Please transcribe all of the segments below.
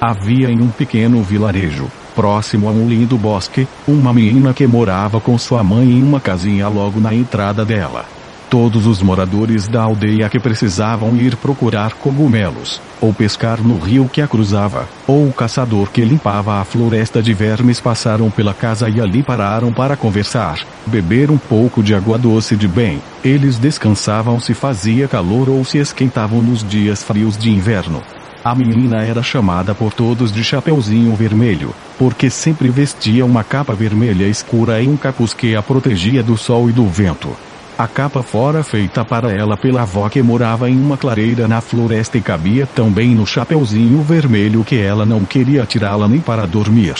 Havia em um pequeno vilarejo, próximo a um lindo bosque, uma menina que morava com sua mãe em uma casinha logo na entrada dela. Todos os moradores da aldeia que precisavam ir procurar cogumelos, ou pescar no rio que a cruzava, ou o caçador que limpava a floresta de vermes passaram pela casa e ali pararam para conversar, beber um pouco de água doce de bem. Eles descansavam se fazia calor ou se esquentavam nos dias frios de inverno. A menina era chamada por todos de Chapeuzinho Vermelho, porque sempre vestia uma capa vermelha escura e um capuz que a protegia do sol e do vento. A capa fora feita para ela pela avó que morava em uma clareira na floresta e cabia tão bem no chapeuzinho vermelho que ela não queria tirá-la nem para dormir.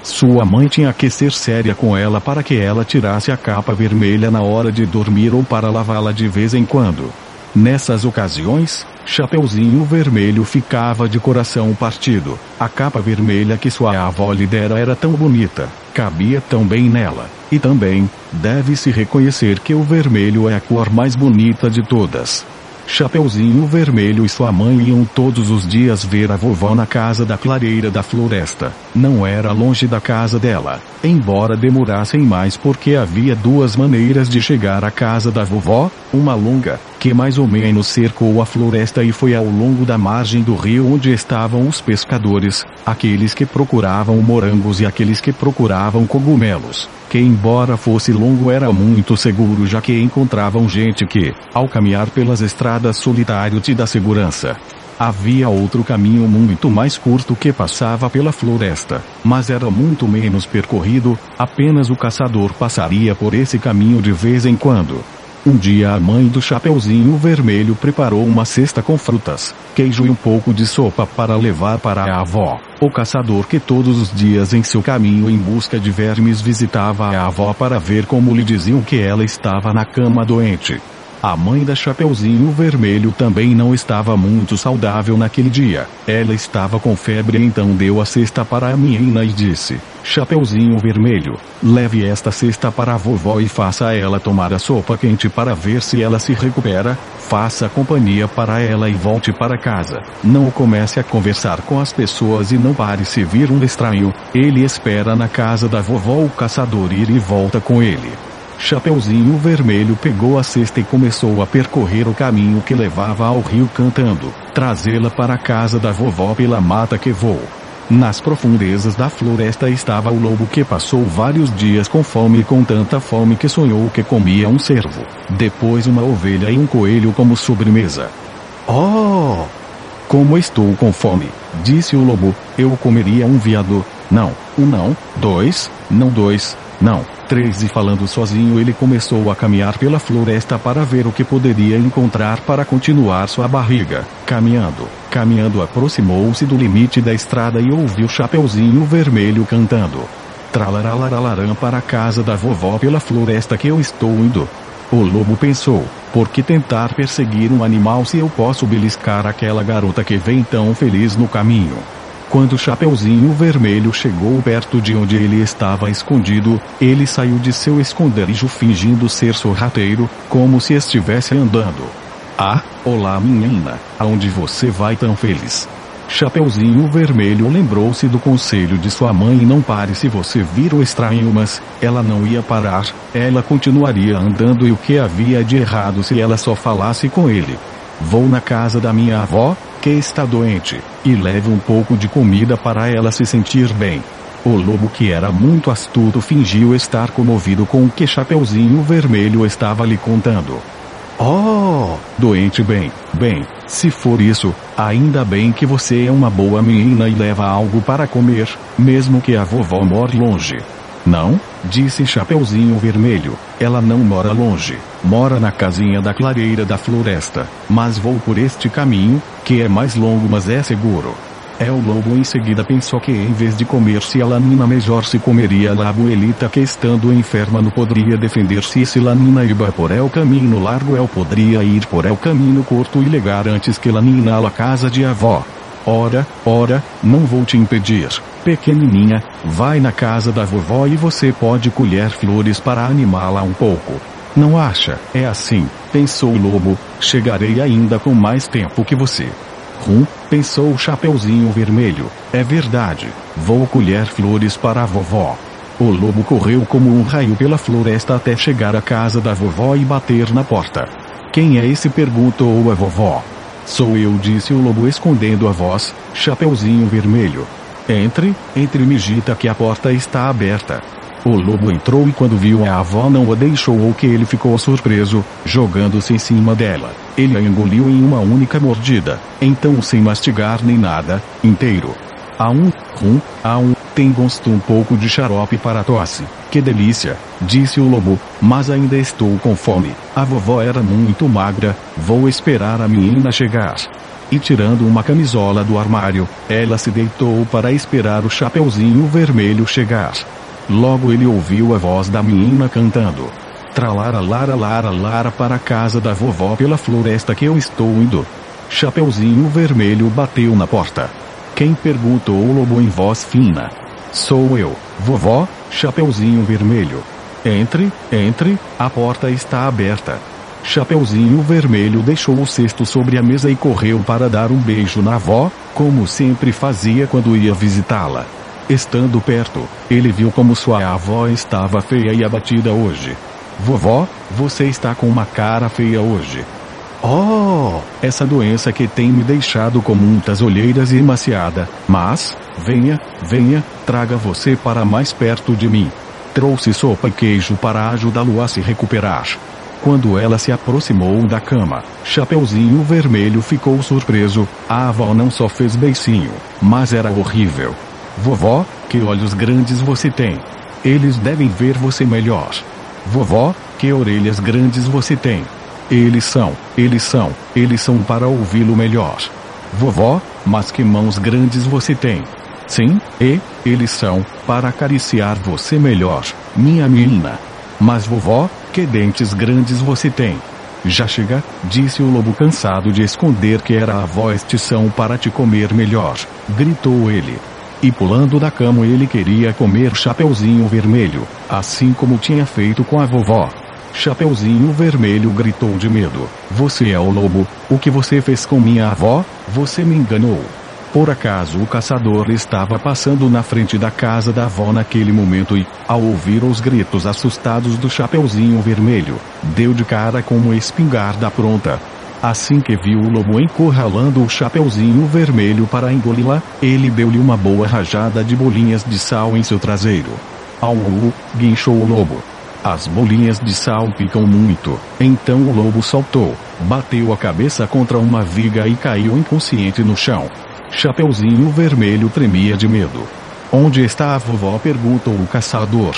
Sua mãe tinha que ser séria com ela para que ela tirasse a capa vermelha na hora de dormir ou para lavá-la de vez em quando. Nessas ocasiões, Chapeuzinho Vermelho ficava de coração partido. A capa vermelha que sua avó lhe dera era tão bonita, cabia tão bem nela. E também, deve-se reconhecer que o vermelho é a cor mais bonita de todas. Chapeuzinho Vermelho e sua mãe iam todos os dias ver a vovó na casa da clareira da floresta. Não era longe da casa dela, embora demorassem mais porque havia duas maneiras de chegar à casa da vovó, uma longa, que mais ou menos cercou a floresta e foi ao longo da margem do rio onde estavam os pescadores, aqueles que procuravam morangos e aqueles que procuravam cogumelos que embora fosse longo era muito seguro já que encontravam gente que, ao caminhar pelas estradas solitário te dá segurança. Havia outro caminho muito mais curto que passava pela floresta, mas era muito menos percorrido, apenas o caçador passaria por esse caminho de vez em quando. Um dia a mãe do Chapeuzinho Vermelho preparou uma cesta com frutas, queijo e um pouco de sopa para levar para a avó. O caçador que todos os dias em seu caminho em busca de vermes visitava a avó para ver como lhe diziam que ela estava na cama doente. A mãe da Chapeuzinho Vermelho também não estava muito saudável naquele dia. Ela estava com febre então deu a cesta para a menina e disse, Chapeuzinho Vermelho, leve esta cesta para a vovó e faça ela tomar a sopa quente para ver se ela se recupera, faça companhia para ela e volte para casa. Não comece a conversar com as pessoas e não pare se vir um estranho, ele espera na casa da vovó o caçador ir e volta com ele. Chapeuzinho Vermelho pegou a cesta e começou a percorrer o caminho que levava ao rio cantando, trazê-la para a casa da vovó pela mata que voou. Nas profundezas da floresta estava o lobo que passou vários dias com fome e com tanta fome que sonhou que comia um cervo, depois uma ovelha e um coelho como sobremesa. Oh! Como estou com fome, disse o lobo, eu comeria um veado. Não, um não, dois, não dois, não, três e falando sozinho ele começou a caminhar pela floresta para ver o que poderia encontrar para continuar sua barriga. Caminhando, caminhando aproximou-se do limite da estrada e ouviu Chapeuzinho Vermelho cantando. Tralaralararam para a casa da vovó pela floresta que eu estou indo. O lobo pensou, por que tentar perseguir um animal se eu posso beliscar aquela garota que vem tão feliz no caminho? Quando Chapeuzinho Vermelho chegou perto de onde ele estava escondido, ele saiu de seu esconderijo fingindo ser sorrateiro, como se estivesse andando. Ah, olá menina, aonde você vai tão feliz? Chapeuzinho Vermelho lembrou-se do conselho de sua mãe e não pare se você vir o estranho mas, ela não ia parar, ela continuaria andando e o que havia de errado se ela só falasse com ele. Vou na casa da minha avó, que está doente, e leve um pouco de comida para ela se sentir bem. O lobo que era muito astuto fingiu estar comovido com o que Chapeuzinho Vermelho estava lhe contando. Oh, doente bem, bem, se for isso, ainda bem que você é uma boa menina e leva algo para comer, mesmo que a vovó more longe. Não, disse Chapeuzinho Vermelho, ela não mora longe, mora na casinha da clareira da floresta, mas vou por este caminho, que é mais longo mas é seguro. É o lobo em seguida pensou que em vez de comer-se a lanina melhor se comeria a labuelita que estando enferma não poderia defender-se e se lanina iba por el caminho largo el poderia ir por el caminho curto e legar antes que lanina a casa de avó. Ora, ora, não vou te impedir, pequenininha, vai na casa da vovó e você pode colher flores para animá-la um pouco. Não acha? É assim, pensou o lobo, chegarei ainda com mais tempo que você. Rum, pensou o Chapeuzinho Vermelho. É verdade. Vou colher flores para a vovó. O lobo correu como um raio pela floresta até chegar à casa da vovó e bater na porta. Quem é esse? perguntou a vovó. Sou eu, disse o lobo escondendo a voz, Chapeuzinho Vermelho. Entre, entre Mijita que a porta está aberta. O lobo entrou e quando viu a avó não a deixou ou que ele ficou surpreso, jogando-se em cima dela. Ele a engoliu em uma única mordida, então sem mastigar nem nada, inteiro. A um, rum, a um, tem gosto um pouco de xarope para tosse. Que delícia, disse o lobo, mas ainda estou com fome. A vovó era muito magra, vou esperar a menina chegar. E tirando uma camisola do armário, ela se deitou para esperar o chapeuzinho vermelho chegar. Logo ele ouviu a voz da menina cantando. Tralara lara lara lara para a casa da vovó pela floresta que eu estou indo. Chapeuzinho vermelho bateu na porta. Quem perguntou o lobo em voz fina. Sou eu, vovó, Chapeuzinho Vermelho. Entre, entre, a porta está aberta. Chapeuzinho Vermelho deixou o cesto sobre a mesa e correu para dar um beijo na avó, como sempre fazia quando ia visitá-la. Estando perto, ele viu como sua avó estava feia e abatida hoje. Vovó, você está com uma cara feia hoje. Oh, essa doença que tem me deixado com muitas olheiras e emaciada. Mas, venha, venha, traga você para mais perto de mim. Trouxe sopa e queijo para ajudá-lo a se recuperar. Quando ela se aproximou da cama, Chapeuzinho Vermelho ficou surpreso. A avó não só fez beicinho, mas era horrível. Vovó, que olhos grandes você tem. Eles devem ver você melhor. Vovó, que orelhas grandes você tem. Eles são, eles são, eles são para ouvi-lo melhor. Vovó, mas que mãos grandes você tem. Sim, e, eles são, para acariciar você melhor, minha menina. Mas vovó, que dentes grandes você tem. Já chega, disse o lobo cansado de esconder que era a voz são para te comer melhor, gritou ele. E pulando da cama ele queria comer Chapeuzinho Vermelho, assim como tinha feito com a vovó. Chapeuzinho Vermelho gritou de medo. Você é o lobo, o que você fez com minha avó? Você me enganou. Por acaso o caçador estava passando na frente da casa da avó naquele momento e, ao ouvir os gritos assustados do Chapeuzinho Vermelho, deu de cara com uma espingarda pronta. Assim que viu o lobo encurralando o Chapeuzinho Vermelho para engoli-la, ele deu-lhe uma boa rajada de bolinhas de sal em seu traseiro. Au, guinchou o lobo. As bolinhas de sal picam muito. Então o lobo saltou, bateu a cabeça contra uma viga e caiu inconsciente no chão. Chapeuzinho vermelho tremia de medo. Onde está a vovó? perguntou o caçador.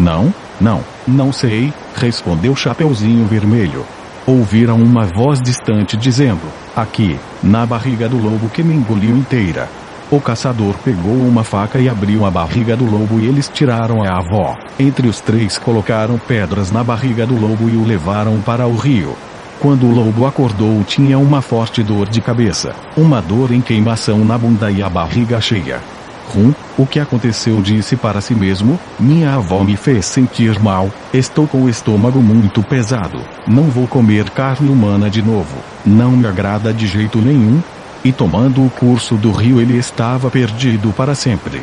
Não, não, não sei, respondeu Chapeuzinho vermelho. Ouviram uma voz distante dizendo: Aqui, na barriga do lobo que me engoliu inteira. O caçador pegou uma faca e abriu a barriga do lobo e eles tiraram a avó. Entre os três colocaram pedras na barriga do lobo e o levaram para o rio. Quando o lobo acordou tinha uma forte dor de cabeça, uma dor em queimação na bunda e a barriga cheia. Rum, o que aconteceu disse para si mesmo, minha avó me fez sentir mal, estou com o estômago muito pesado, não vou comer carne humana de novo, não me agrada de jeito nenhum, e tomando o curso do rio ele estava perdido para sempre.